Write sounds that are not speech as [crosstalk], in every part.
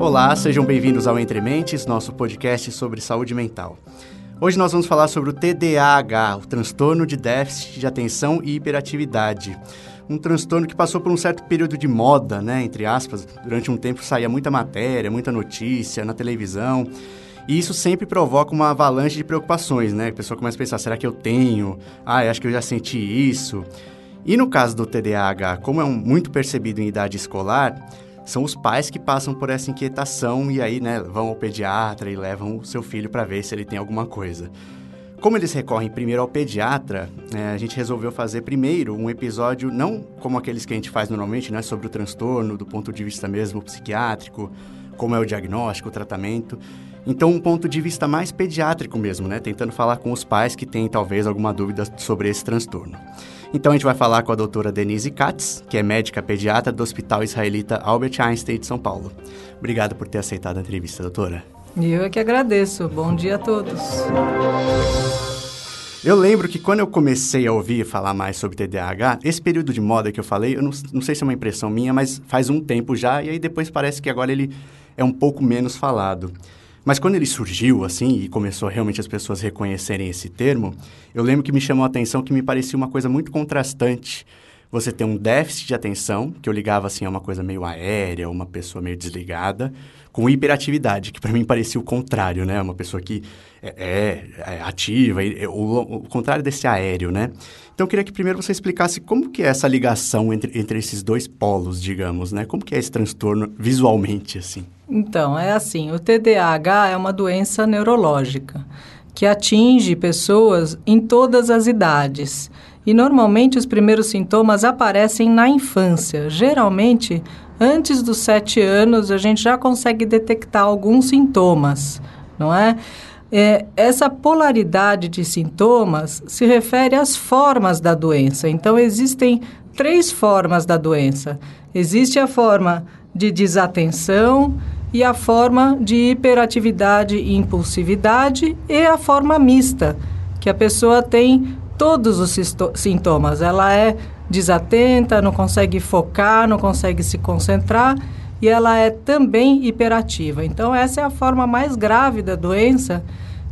Olá, sejam bem-vindos ao Entre Mentes, nosso podcast sobre saúde mental. Hoje nós vamos falar sobre o TDAH, o transtorno de déficit de atenção e hiperatividade. Um transtorno que passou por um certo período de moda, né, entre aspas. Durante um tempo saía muita matéria, muita notícia na televisão. E isso sempre provoca uma avalanche de preocupações, né? A pessoa começa a pensar, será que eu tenho? Ah, eu acho que eu já senti isso. E no caso do TDAH, como é um, muito percebido em idade escolar, são os pais que passam por essa inquietação e aí, né, vão ao pediatra e levam o seu filho para ver se ele tem alguma coisa. Como eles recorrem primeiro ao pediatra, é, a gente resolveu fazer primeiro um episódio, não como aqueles que a gente faz normalmente, né, sobre o transtorno, do ponto de vista mesmo psiquiátrico, como é o diagnóstico, o tratamento. Então, um ponto de vista mais pediátrico mesmo, né, tentando falar com os pais que têm talvez alguma dúvida sobre esse transtorno. Então a gente vai falar com a doutora Denise Katz, que é médica pediatra do Hospital Israelita Albert Einstein de São Paulo. Obrigado por ter aceitado a entrevista, doutora. Eu é que agradeço. Bom dia a todos. Eu lembro que quando eu comecei a ouvir falar mais sobre TDAH, esse período de moda que eu falei, eu não, não sei se é uma impressão minha, mas faz um tempo já, e aí depois parece que agora ele é um pouco menos falado. Mas quando ele surgiu, assim, e começou realmente as pessoas reconhecerem esse termo, eu lembro que me chamou a atenção que me parecia uma coisa muito contrastante. Você tem um déficit de atenção, que eu ligava assim a uma coisa meio aérea, uma pessoa meio desligada, com hiperatividade, que para mim parecia o contrário, né? Uma pessoa que é, é, é ativa, é, o, o, contrário desse aéreo, né? Então eu queria que primeiro você explicasse como que é essa ligação entre, entre esses dois polos, digamos, né? Como que é esse transtorno visualmente, assim? Então, é assim, o TDAH é uma doença neurológica que atinge pessoas em todas as idades. E normalmente os primeiros sintomas aparecem na infância. Geralmente, antes dos sete anos, a gente já consegue detectar alguns sintomas, não é? é? Essa polaridade de sintomas se refere às formas da doença. Então, existem três formas da doença: existe a forma de desatenção e a forma de hiperatividade e impulsividade e a forma mista, que a pessoa tem todos os sintomas. Ela é desatenta, não consegue focar, não consegue se concentrar e ela é também hiperativa. Então, essa é a forma mais grave da doença,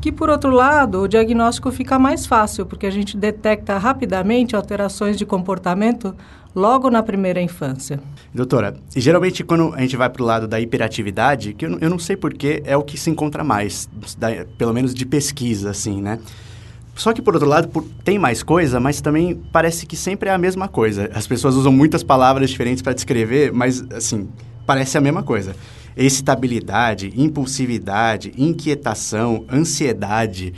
que, por outro lado, o diagnóstico fica mais fácil, porque a gente detecta rapidamente alterações de comportamento logo na primeira infância. Doutora, geralmente quando a gente vai para o lado da hiperatividade, que eu, eu não sei porquê, é o que se encontra mais, da, pelo menos de pesquisa, assim, né? Só que, por outro lado, por, tem mais coisa, mas também parece que sempre é a mesma coisa. As pessoas usam muitas palavras diferentes para descrever, mas, assim, parece a mesma coisa. Excitabilidade, impulsividade, inquietação, ansiedade.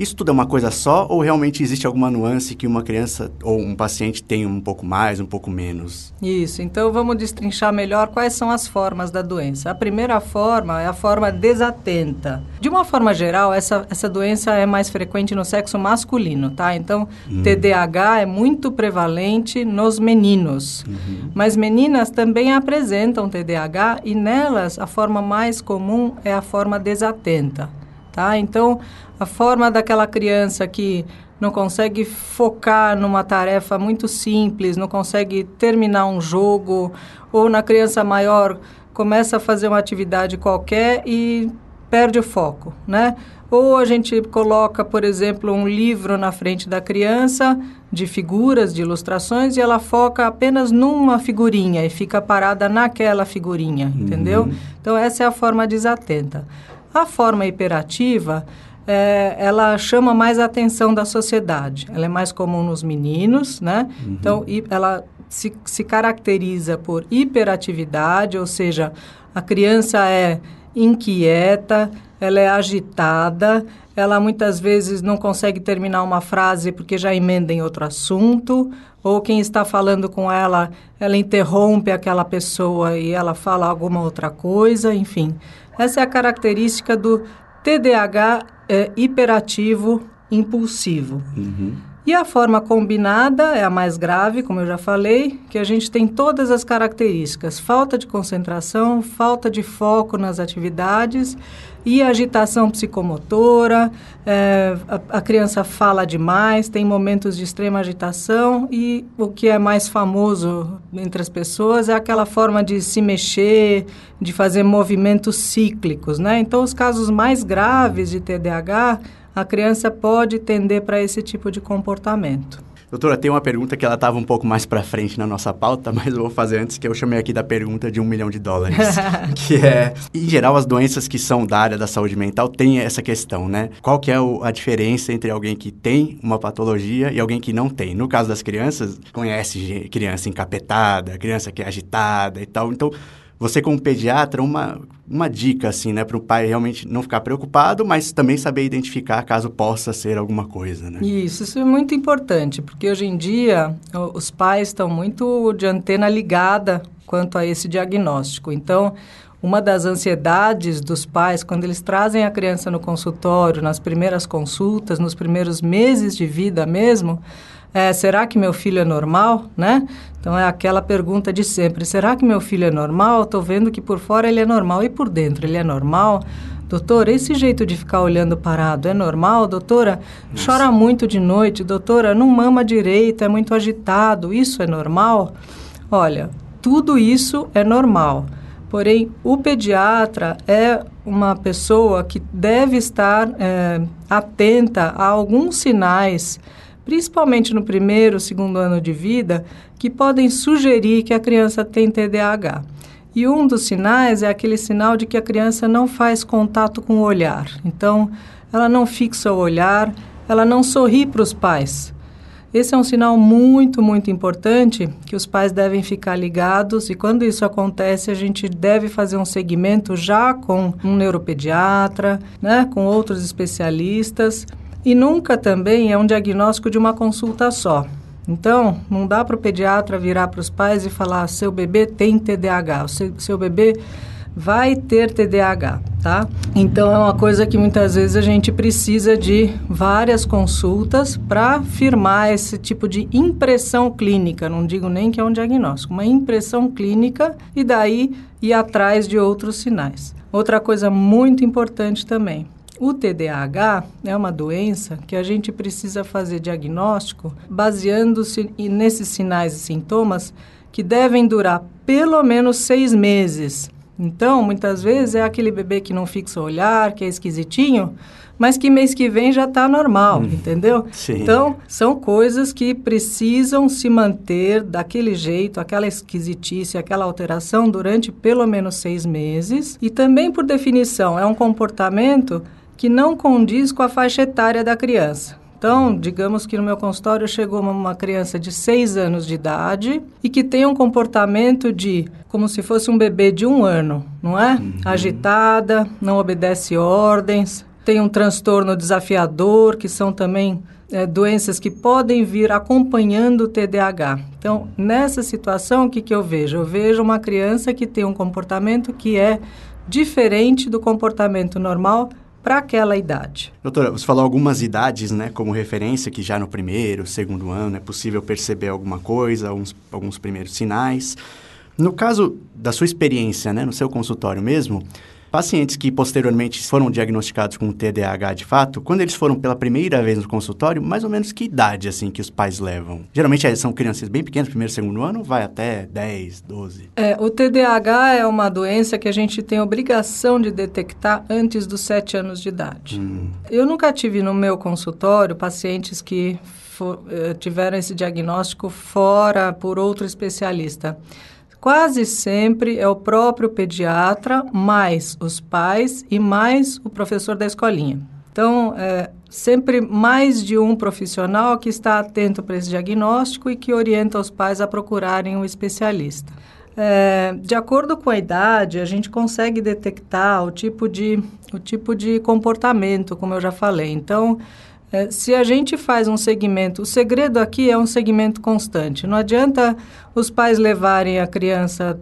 Isso tudo é uma coisa só ou realmente existe alguma nuance que uma criança ou um paciente tem um pouco mais, um pouco menos? Isso, então vamos destrinchar melhor quais são as formas da doença. A primeira forma é a forma desatenta. De uma forma geral, essa, essa doença é mais frequente no sexo masculino, tá? Então, hum. TDAH é muito prevalente nos meninos. Uhum. Mas meninas também apresentam TDAH e nelas a forma mais comum é a forma desatenta tá? Então, a forma daquela criança que não consegue focar numa tarefa muito simples, não consegue terminar um jogo, ou na criança maior começa a fazer uma atividade qualquer e perde o foco, né? Ou a gente coloca, por exemplo, um livro na frente da criança de figuras, de ilustrações, e ela foca apenas numa figurinha e fica parada naquela figurinha, uhum. entendeu? Então, essa é a forma desatenta. A forma hiperativa, é, ela chama mais a atenção da sociedade. Ela é mais comum nos meninos, né? Uhum. Então, ela se, se caracteriza por hiperatividade, ou seja, a criança é inquieta, ela é agitada, ela muitas vezes não consegue terminar uma frase porque já emenda em outro assunto, ou quem está falando com ela, ela interrompe aquela pessoa e ela fala alguma outra coisa, enfim. Essa é a característica do TDAH é, hiperativo impulsivo. Uhum. E a forma combinada é a mais grave, como eu já falei, que a gente tem todas as características: falta de concentração, falta de foco nas atividades e agitação psicomotora. É, a, a, criança fala demais, tem momentos de extrema agitação e o que é mais famoso entre as pessoas é aquela forma de se mexer, de fazer movimentos cíclicos, né? Então, os casos mais graves de TDAH, a criança pode tender para esse tipo de comportamento. Doutora, tem uma pergunta que ela estava um pouco mais para frente na nossa pauta, [laughs] mas eu vou fazer antes, que eu chamei aqui da pergunta de um milhão de dólares. [laughs] que é, em geral, as doenças que são da área da saúde mental têm essa questão, né? Qual que é o, a diferença entre alguém que tem uma patologia e alguém que não tem? No caso das crianças, conhece criança encapetada, criança que é agitada e tal. Então, você como pediatra, uma, uma dica assim, né, para o pai realmente não ficar preocupado, mas também saber identificar caso possa ser alguma coisa, né? Isso, isso é muito importante, porque hoje em dia os pais estão muito de antena ligada quanto a esse diagnóstico. Então, uma das ansiedades dos pais, quando eles trazem a criança no consultório, nas primeiras consultas, nos primeiros meses de vida mesmo, é, será que meu filho é normal, né? Então é aquela pergunta de sempre: será que meu filho é normal? Estou vendo que por fora ele é normal e por dentro ele é normal. Doutora, esse jeito de ficar olhando parado é normal? Doutora, Nossa. chora muito de noite. Doutora, não mama direito, é muito agitado. Isso é normal? Olha, tudo isso é normal. Porém, o pediatra é uma pessoa que deve estar é, atenta a alguns sinais principalmente no primeiro, segundo ano de vida, que podem sugerir que a criança tem TDAH. E um dos sinais é aquele sinal de que a criança não faz contato com o olhar. Então, ela não fixa o olhar, ela não sorri para os pais. Esse é um sinal muito, muito importante que os pais devem ficar ligados e quando isso acontece, a gente deve fazer um segmento já com um neuropediatra, né, com outros especialistas e nunca também é um diagnóstico de uma consulta só. Então, não dá para o pediatra virar para os pais e falar: seu bebê tem TDAH, seu, seu bebê vai ter TDAH, tá? Então, é uma coisa que muitas vezes a gente precisa de várias consultas para firmar esse tipo de impressão clínica. Não digo nem que é um diagnóstico, uma impressão clínica e daí ir atrás de outros sinais. Outra coisa muito importante também o TDAH é uma doença que a gente precisa fazer diagnóstico baseando-se nesses sinais e sintomas que devem durar pelo menos seis meses. Então, muitas vezes é aquele bebê que não fixa o olhar, que é esquisitinho, mas que mês que vem já está normal, hum, entendeu? Sim. Então, são coisas que precisam se manter daquele jeito, aquela esquisitice, aquela alteração durante pelo menos seis meses. E também, por definição, é um comportamento que não condiz com a faixa etária da criança. Então, digamos que no meu consultório chegou uma criança de 6 anos de idade e que tem um comportamento de como se fosse um bebê de um ano, não é? Uhum. Agitada, não obedece ordens, tem um transtorno desafiador, que são também é, doenças que podem vir acompanhando o TDAH. Então, nessa situação, o que, que eu vejo? Eu vejo uma criança que tem um comportamento que é diferente do comportamento normal para aquela idade. Doutora, você falou algumas idades, né, como referência, que já no primeiro, segundo ano é possível perceber alguma coisa, alguns, alguns primeiros sinais. No caso da sua experiência, né, no seu consultório mesmo, Pacientes que posteriormente foram diagnosticados com TDAH de fato, quando eles foram pela primeira vez no consultório, mais ou menos que idade assim que os pais levam? Geralmente é, são crianças bem pequenas, primeiro, segundo ano, vai até 10, 12. É, o TDAH é uma doença que a gente tem obrigação de detectar antes dos 7 anos de idade. Hum. Eu nunca tive no meu consultório pacientes que for, eh, tiveram esse diagnóstico fora por outro especialista. Quase sempre é o próprio pediatra, mais os pais e mais o professor da escolinha. Então, é sempre mais de um profissional que está atento para esse diagnóstico e que orienta os pais a procurarem um especialista. É, de acordo com a idade, a gente consegue detectar o tipo de, o tipo de comportamento, como eu já falei. Então, é, se a gente faz um segmento, o segredo aqui é um segmento constante. Não adianta os pais levarem a criança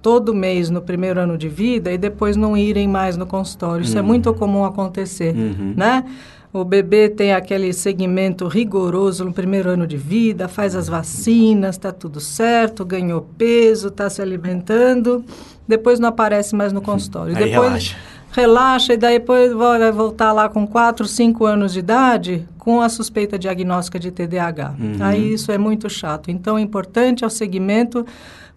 todo mês no primeiro ano de vida e depois não irem mais no consultório. Isso é uhum. é muito comum acontecer, uhum. né? o bebê tem aquele segmento rigoroso no primeiro ano de vida, faz as vacinas, está tudo certo, ganhou peso, está se alimentando, depois não aparece mais no consultório. Aí depois relaxa. Relaxa e daí depois vai voltar lá com 4, 5 anos de idade com a suspeita diagnóstica de TDAH. Uhum. Aí isso é muito chato. Então, o importante é o segmento,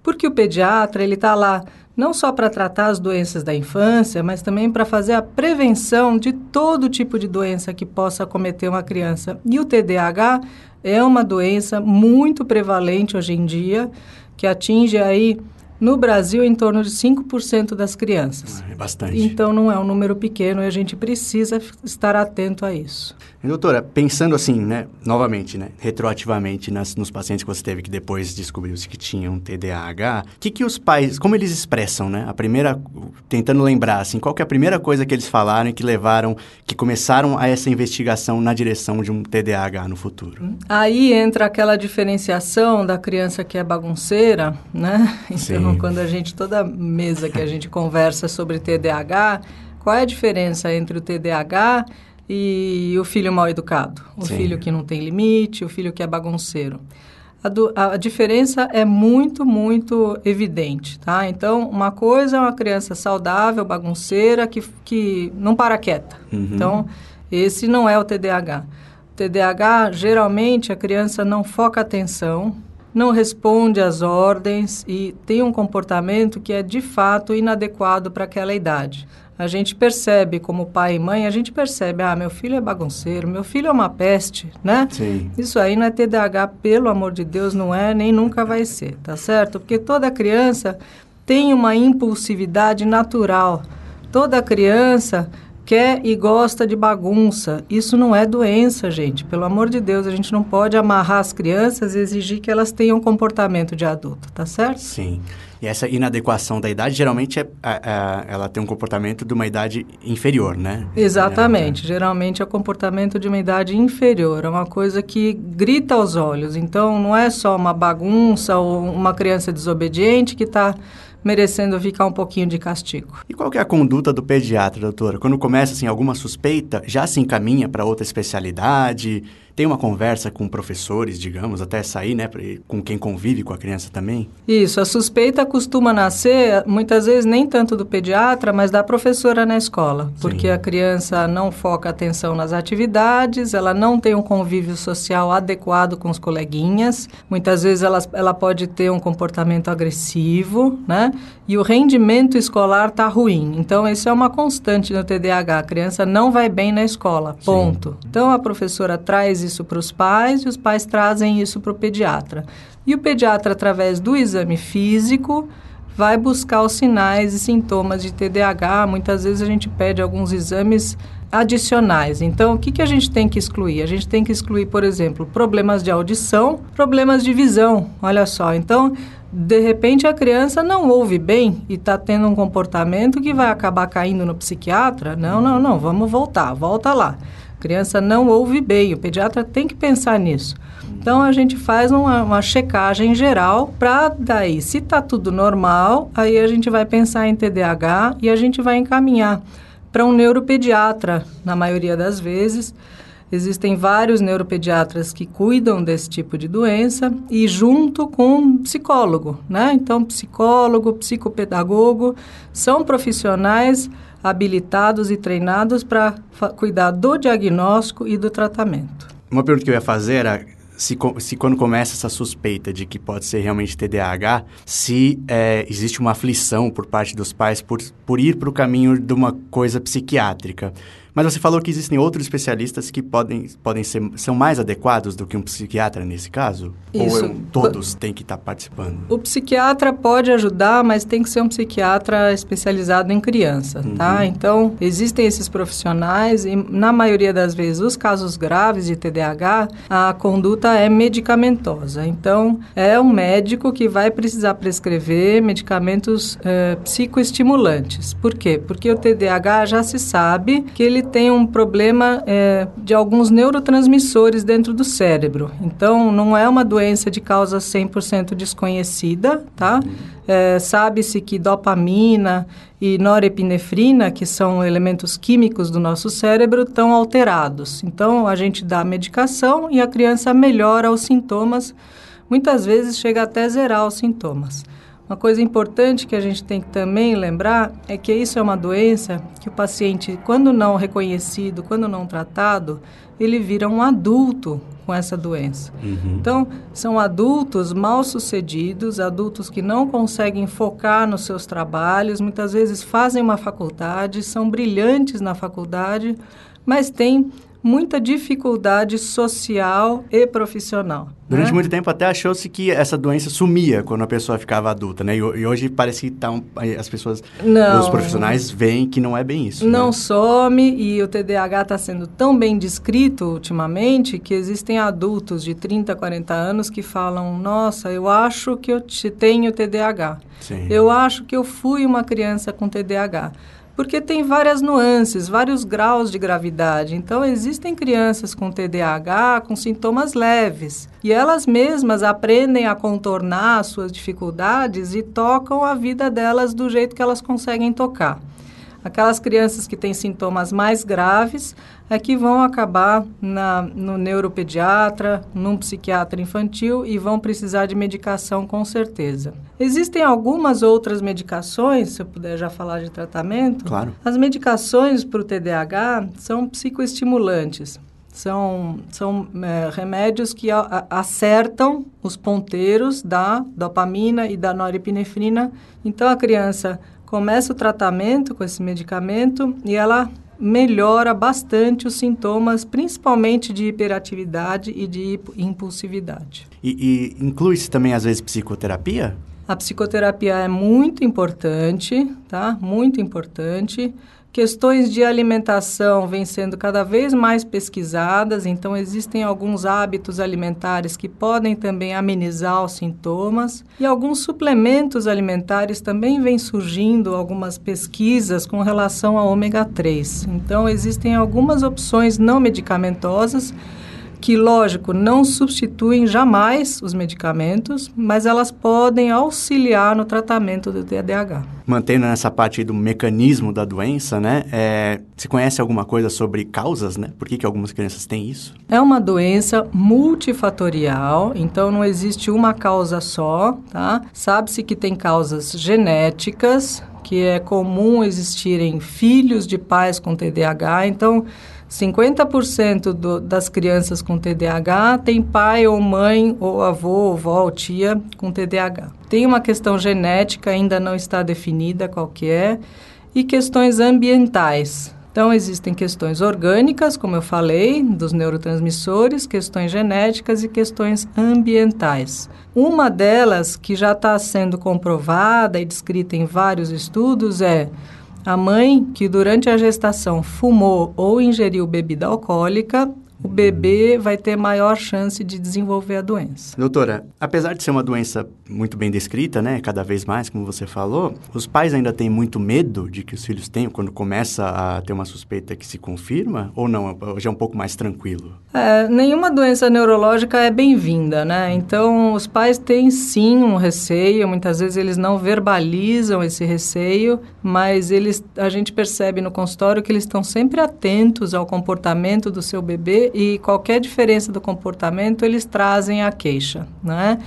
porque o pediatra, ele está lá não só para tratar as doenças da infância, mas também para fazer a prevenção de todo tipo de doença que possa acometer uma criança. E o TDAH é uma doença muito prevalente hoje em dia, que atinge aí no Brasil em torno de 5% das crianças. É bastante. Então não é um número pequeno e a gente precisa estar atento a isso. E, doutora, pensando assim, né, novamente, né, retroativamente nas, nos pacientes que você teve que depois descobriu-se que tinham TDAH, o que que os pais, como eles expressam, né? A primeira, tentando lembrar, assim, qual que é a primeira coisa que eles falaram e que levaram, que começaram a essa investigação na direção de um TDAH no futuro? Aí entra aquela diferenciação da criança que é bagunceira, né? Então, Sim. Quando a gente, toda mesa que a gente conversa sobre TDAH, qual é a diferença entre o TDAH e o filho mal educado? O Sim. filho que não tem limite, o filho que é bagunceiro. A, do- a diferença é muito, muito evidente, tá? Então, uma coisa é uma criança saudável, bagunceira, que, que não para quieta. Uhum. Então, esse não é o TDAH. O TDAH, geralmente, a criança não foca atenção, não responde às ordens e tem um comportamento que é, de fato, inadequado para aquela idade. A gente percebe, como pai e mãe, a gente percebe, ah, meu filho é bagunceiro, meu filho é uma peste, né? Sim. Isso aí não é TDAH, pelo amor de Deus, não é, nem nunca vai ser, tá certo? Porque toda criança tem uma impulsividade natural. Toda criança quer e gosta de bagunça. Isso não é doença, gente. Pelo amor de Deus, a gente não pode amarrar as crianças e exigir que elas tenham comportamento de adulto, tá certo? Sim. E essa inadequação da idade, geralmente, é, a- a- ela tem um comportamento de uma idade inferior, né? Exatamente. Geralmente é o comportamento de uma idade inferior. É uma coisa que grita aos olhos. Então, não é só uma bagunça ou uma criança desobediente que está merecendo ficar um pouquinho de castigo. E qual é a conduta do pediatra, doutora? Quando começa, assim, alguma suspeita, já se encaminha para outra especialidade? Tem uma conversa com professores, digamos, até sair, né? Com quem convive com a criança também? Isso, a suspeita costuma nascer, muitas vezes, nem tanto do pediatra, mas da professora na escola. Porque Sim. a criança não foca atenção nas atividades, ela não tem um convívio social adequado com os coleguinhas. Muitas vezes ela, ela pode ter um comportamento agressivo, né? E o rendimento escolar está ruim. Então, isso é uma constante no TDAH. A criança não vai bem na escola, ponto. Então, a professora traz isso para os pais e os pais trazem isso para o pediatra. E o pediatra, através do exame físico, vai buscar os sinais e sintomas de TDAH. Muitas vezes a gente pede alguns exames adicionais. Então, o que, que a gente tem que excluir? A gente tem que excluir, por exemplo, problemas de audição, problemas de visão. Olha só, então, de repente a criança não ouve bem e está tendo um comportamento que vai acabar caindo no psiquiatra. Não, não, não, vamos voltar, volta lá. Criança não ouve bem, o pediatra tem que pensar nisso. Então a gente faz uma, uma checagem geral para daí, se está tudo normal, aí a gente vai pensar em TDAH e a gente vai encaminhar para um neuropediatra, na maioria das vezes. Existem vários neuropediatras que cuidam desse tipo de doença e junto com um psicólogo, né? Então, psicólogo, psicopedagogo são profissionais habilitados e treinados para cuidar do diagnóstico e do tratamento. Uma pergunta que eu ia fazer era se, se quando começa essa suspeita de que pode ser realmente TDAH, se é, existe uma aflição por parte dos pais por, por ir para o caminho de uma coisa psiquiátrica. Mas você falou que existem outros especialistas que podem, podem ser são mais adequados do que um psiquiatra nesse caso? Isso. Ou um- todos têm que estar participando? O psiquiatra pode ajudar, mas tem que ser um psiquiatra especializado em criança, tá? Então, existem esses profissionais e, na maioria das vezes, os casos graves de TDAH, a conduta é medicamentosa. Então, é um médico que vai precisar prescrever medicamentos eh, psicoestimulantes. Por quê? Porque o TDAH já se sabe que ele tem um problema é, de alguns neurotransmissores dentro do cérebro. Então, não é uma doença de causa 100% desconhecida, tá? É, Sabe-se que dopamina e norepinefrina, que são elementos químicos do nosso cérebro, estão alterados. Então, a gente dá medicação e a criança melhora os sintomas, muitas vezes chega até zerar os sintomas. Uma coisa importante que a gente tem que também lembrar é que isso é uma doença que o paciente, quando não reconhecido, quando não tratado, ele vira um adulto com essa doença. Uhum. Então, são adultos mal sucedidos, adultos que não conseguem focar nos seus trabalhos, muitas vezes fazem uma faculdade, são brilhantes na faculdade, mas têm muita dificuldade social e profissional. Durante né? muito tempo até achou-se que essa doença sumia quando a pessoa ficava adulta, né? E, e hoje parece que tá um, as pessoas, não, os profissionais veem que não é bem isso. Não né? some e o TDAH está sendo tão bem descrito ultimamente que existem adultos de 30, 40 anos que falam: Nossa, eu acho que eu tenho TDAH. Sim. Eu acho que eu fui uma criança com TDAH porque tem várias nuances, vários graus de gravidade. Então, existem crianças com TDAH com sintomas leves e elas mesmas aprendem a contornar as suas dificuldades e tocam a vida delas do jeito que elas conseguem tocar. Aquelas crianças que têm sintomas mais graves é que vão acabar na, no neuropediatra, num psiquiatra infantil e vão precisar de medicação com certeza. Existem algumas outras medicações, se eu puder já falar de tratamento. Claro. As medicações para o TDAH são psicoestimulantes. São, são é, remédios que a, a, acertam os ponteiros da dopamina e da norepinefrina. Então, a criança começa o tratamento com esse medicamento e ela melhora bastante os sintomas, principalmente de hiperatividade e de impulsividade. E, e inclui-se também, às vezes, psicoterapia? A psicoterapia é muito importante, tá? Muito importante. Questões de alimentação vêm sendo cada vez mais pesquisadas, então existem alguns hábitos alimentares que podem também amenizar os sintomas e alguns suplementos alimentares também vêm surgindo algumas pesquisas com relação ao ômega 3. Então existem algumas opções não medicamentosas que, lógico, não substituem jamais os medicamentos, mas elas podem auxiliar no tratamento do TDAH. Mantendo nessa parte do mecanismo da doença, né? É, se conhece alguma coisa sobre causas, né? Por que, que algumas crianças têm isso? É uma doença multifatorial, então não existe uma causa só, tá? Sabe-se que tem causas genéticas, que é comum existirem filhos de pais com TDAH, então 50% do, das crianças com TDAH tem pai ou mãe, ou avô, ou avó, ou tia com TDAH. Tem uma questão genética, ainda não está definida qual que é, e questões ambientais. Então, existem questões orgânicas, como eu falei, dos neurotransmissores, questões genéticas e questões ambientais. Uma delas, que já está sendo comprovada e descrita em vários estudos, é a mãe que durante a gestação fumou ou ingeriu bebida alcoólica o bebê vai ter maior chance de desenvolver a doença. Doutora, apesar de ser uma doença muito bem descrita, né, cada vez mais, como você falou, os pais ainda têm muito medo de que os filhos tenham quando começa a ter uma suspeita que se confirma ou não? Hoje é um pouco mais tranquilo? É, nenhuma doença neurológica é bem-vinda, né? Então, os pais têm sim um receio, muitas vezes eles não verbalizam esse receio, mas eles, a gente percebe no consultório que eles estão sempre atentos ao comportamento do seu bebê e qualquer diferença do comportamento eles trazem a queixa, né?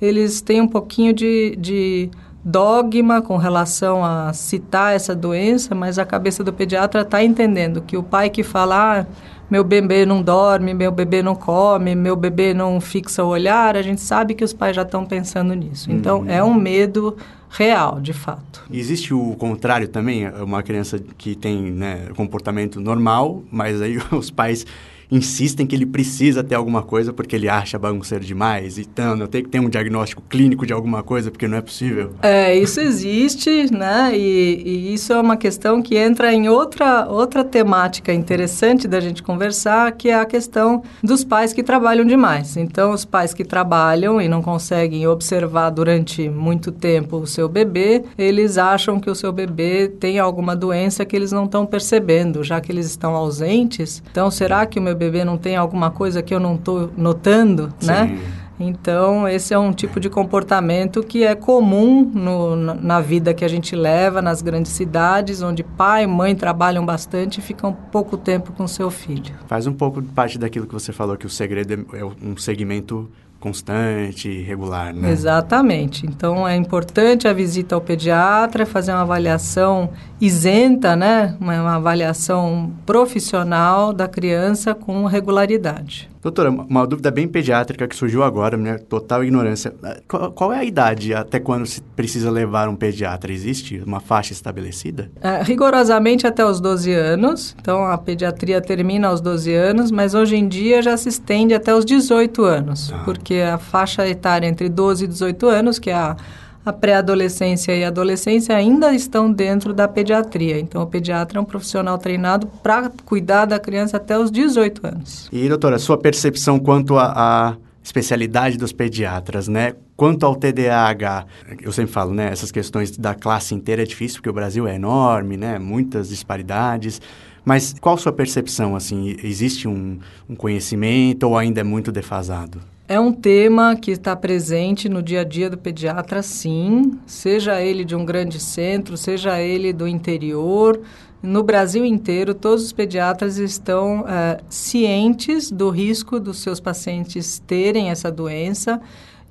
Eles têm um pouquinho de, de dogma com relação a citar essa doença, mas a cabeça do pediatra está entendendo que o pai que fala ah, meu bebê não dorme, meu bebê não come, meu bebê não fixa o olhar, a gente sabe que os pais já estão pensando nisso. Então, uhum. é um medo real, de fato. Existe o contrário também, uma criança que tem né, comportamento normal, mas aí [laughs] os pais insistem que ele precisa ter alguma coisa porque ele acha bagunceiro demais. Então, eu tenho que ter um diagnóstico clínico de alguma coisa porque não é possível. É, isso existe, né? E, e isso é uma questão que entra em outra, outra temática interessante da gente conversar, que é a questão dos pais que trabalham demais. Então, os pais que trabalham e não conseguem observar durante muito tempo o seu bebê, eles acham que o seu bebê tem alguma doença que eles não estão percebendo, já que eles estão ausentes. Então, será que o meu bebê não tem alguma coisa que eu não estou notando, Sim. né? Então, esse é um tipo de comportamento que é comum no, na vida que a gente leva nas grandes cidades, onde pai e mãe trabalham bastante e ficam pouco tempo com seu filho. Faz um pouco parte daquilo que você falou, que o segredo é um segmento constante, regular, né? Exatamente. Então é importante a visita ao pediatra, fazer uma avaliação isenta, né? Uma, uma avaliação profissional da criança com regularidade. Doutora, uma dúvida bem pediátrica que surgiu agora, minha total ignorância. Qual, qual, é a idade até quando se precisa levar um pediatra? Existe uma faixa estabelecida? É, rigorosamente até os 12 anos. Então, a pediatria termina aos 12 anos, mas hoje em dia já se estende até os 18 anos, ah. porque a faixa etária entre 12 e 18 anos, que é a a pré-adolescência e a adolescência ainda estão dentro da pediatria. Então, o pediatra é um profissional treinado para cuidar da criança até os 18 anos. E, doutora, sua percepção quanto à especialidade dos pediatras, né? Quanto ao TDAH, eu sempre falo, né? Essas questões da classe inteira é difícil, porque o Brasil é enorme, né? Muitas disparidades. Mas qual sua percepção, assim? Existe um, um conhecimento ou ainda é muito defasado? É um tema que está presente no dia a dia do pediatra, sim, seja ele de um grande centro, seja ele do interior. No Brasil inteiro, todos os pediatras estão é, cientes do risco dos seus pacientes terem essa doença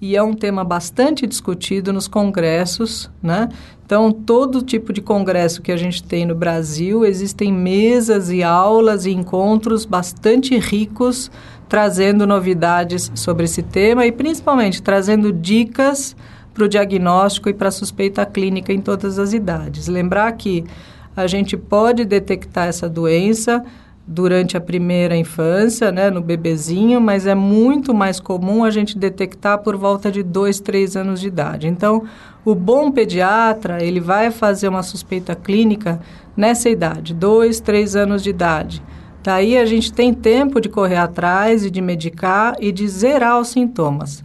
e é um tema bastante discutido nos congressos, né? Então, todo tipo de congresso que a gente tem no Brasil, existem mesas e aulas e encontros bastante ricos trazendo novidades sobre esse tema e principalmente trazendo dicas para o diagnóstico e para a suspeita clínica em todas as idades. Lembrar que a gente pode detectar essa doença durante a primeira infância, né, no bebezinho, mas é muito mais comum a gente detectar por volta de 2, 3 anos de idade. Então, o bom pediatra, ele vai fazer uma suspeita clínica nessa idade, 2, 3 anos de idade. Daí a gente tem tempo de correr atrás e de medicar e de zerar os sintomas.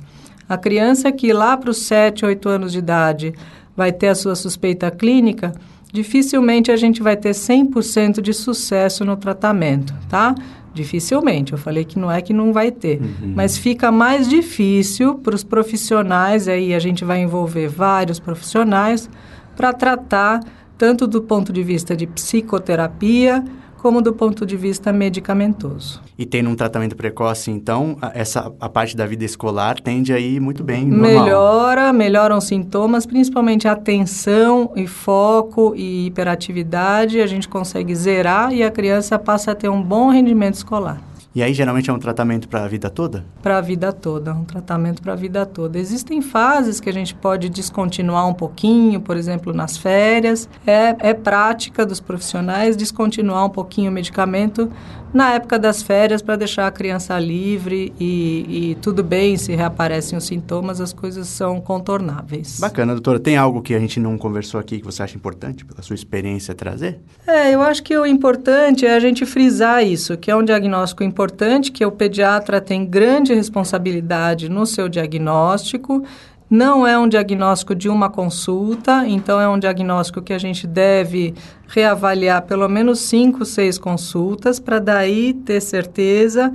A criança que lá para os 7, 8 anos de idade vai ter a sua suspeita clínica, dificilmente a gente vai ter 100% de sucesso no tratamento, tá? Dificilmente, eu falei que não é que não vai ter, uhum. mas fica mais difícil para os profissionais, aí a gente vai envolver vários profissionais para tratar tanto do ponto de vista de psicoterapia, como do ponto de vista medicamentoso. E tendo um tratamento precoce, então, essa a parte da vida escolar tende a ir muito bem. Normal. Melhora, melhoram os sintomas, principalmente a atenção e foco e hiperatividade, a gente consegue zerar e a criança passa a ter um bom rendimento escolar. E aí, geralmente, é um tratamento para a vida toda? Para a vida toda, um tratamento para a vida toda. Existem fases que a gente pode descontinuar um pouquinho, por exemplo, nas férias. É, é prática dos profissionais descontinuar um pouquinho o medicamento na época das férias para deixar a criança livre e, e, tudo bem se reaparecem os sintomas, as coisas são contornáveis. Bacana, doutora. Tem algo que a gente não conversou aqui que você acha importante, pela sua experiência, trazer? É, eu acho que o importante é a gente frisar isso, que é um diagnóstico importante, que o pediatra tem grande responsabilidade no seu diagnóstico não é um diagnóstico de uma consulta, então é um diagnóstico que a gente deve reavaliar pelo menos cinco, seis consultas para daí ter certeza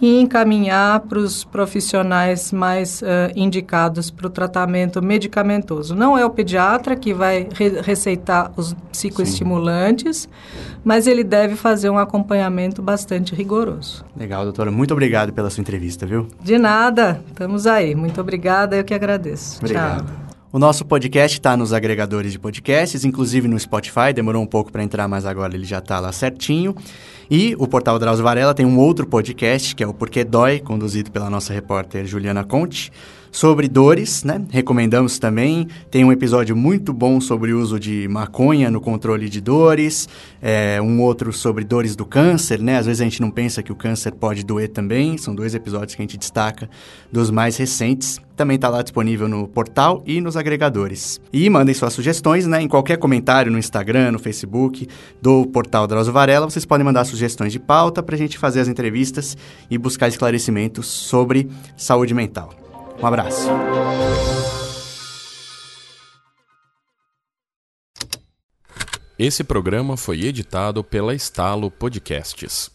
e encaminhar para os profissionais mais uh, indicados para o tratamento medicamentoso. Não é o pediatra que vai re receitar os psicoestimulantes, Sim. mas ele deve fazer um acompanhamento bastante rigoroso. Legal, doutora. Muito obrigado pela sua entrevista, viu? De nada. Estamos aí. Muito obrigada. Eu que agradeço. Obrigado. Tchau. O nosso podcast está nos agregadores de podcasts, inclusive no Spotify. Demorou um pouco para entrar, mas agora ele já está lá certinho. E o portal Drauzio Varela tem um outro podcast, que é o Porquê Dói, conduzido pela nossa repórter Juliana Conte, sobre dores, né? Recomendamos também. Tem um episódio muito bom sobre o uso de maconha no controle de dores, é, um outro sobre dores do câncer, né? Às vezes a gente não pensa que o câncer pode doer também. São dois episódios que a gente destaca dos mais recentes. Também está lá disponível no portal e nos agregadores. E mandem suas sugestões, né? Em qualquer comentário no Instagram, no Facebook do portal Drauzio Varela, vocês podem mandar sugestões de pauta para a gente fazer as entrevistas e buscar esclarecimentos sobre saúde mental. Um abraço. Esse programa foi editado pela Estalo Podcasts.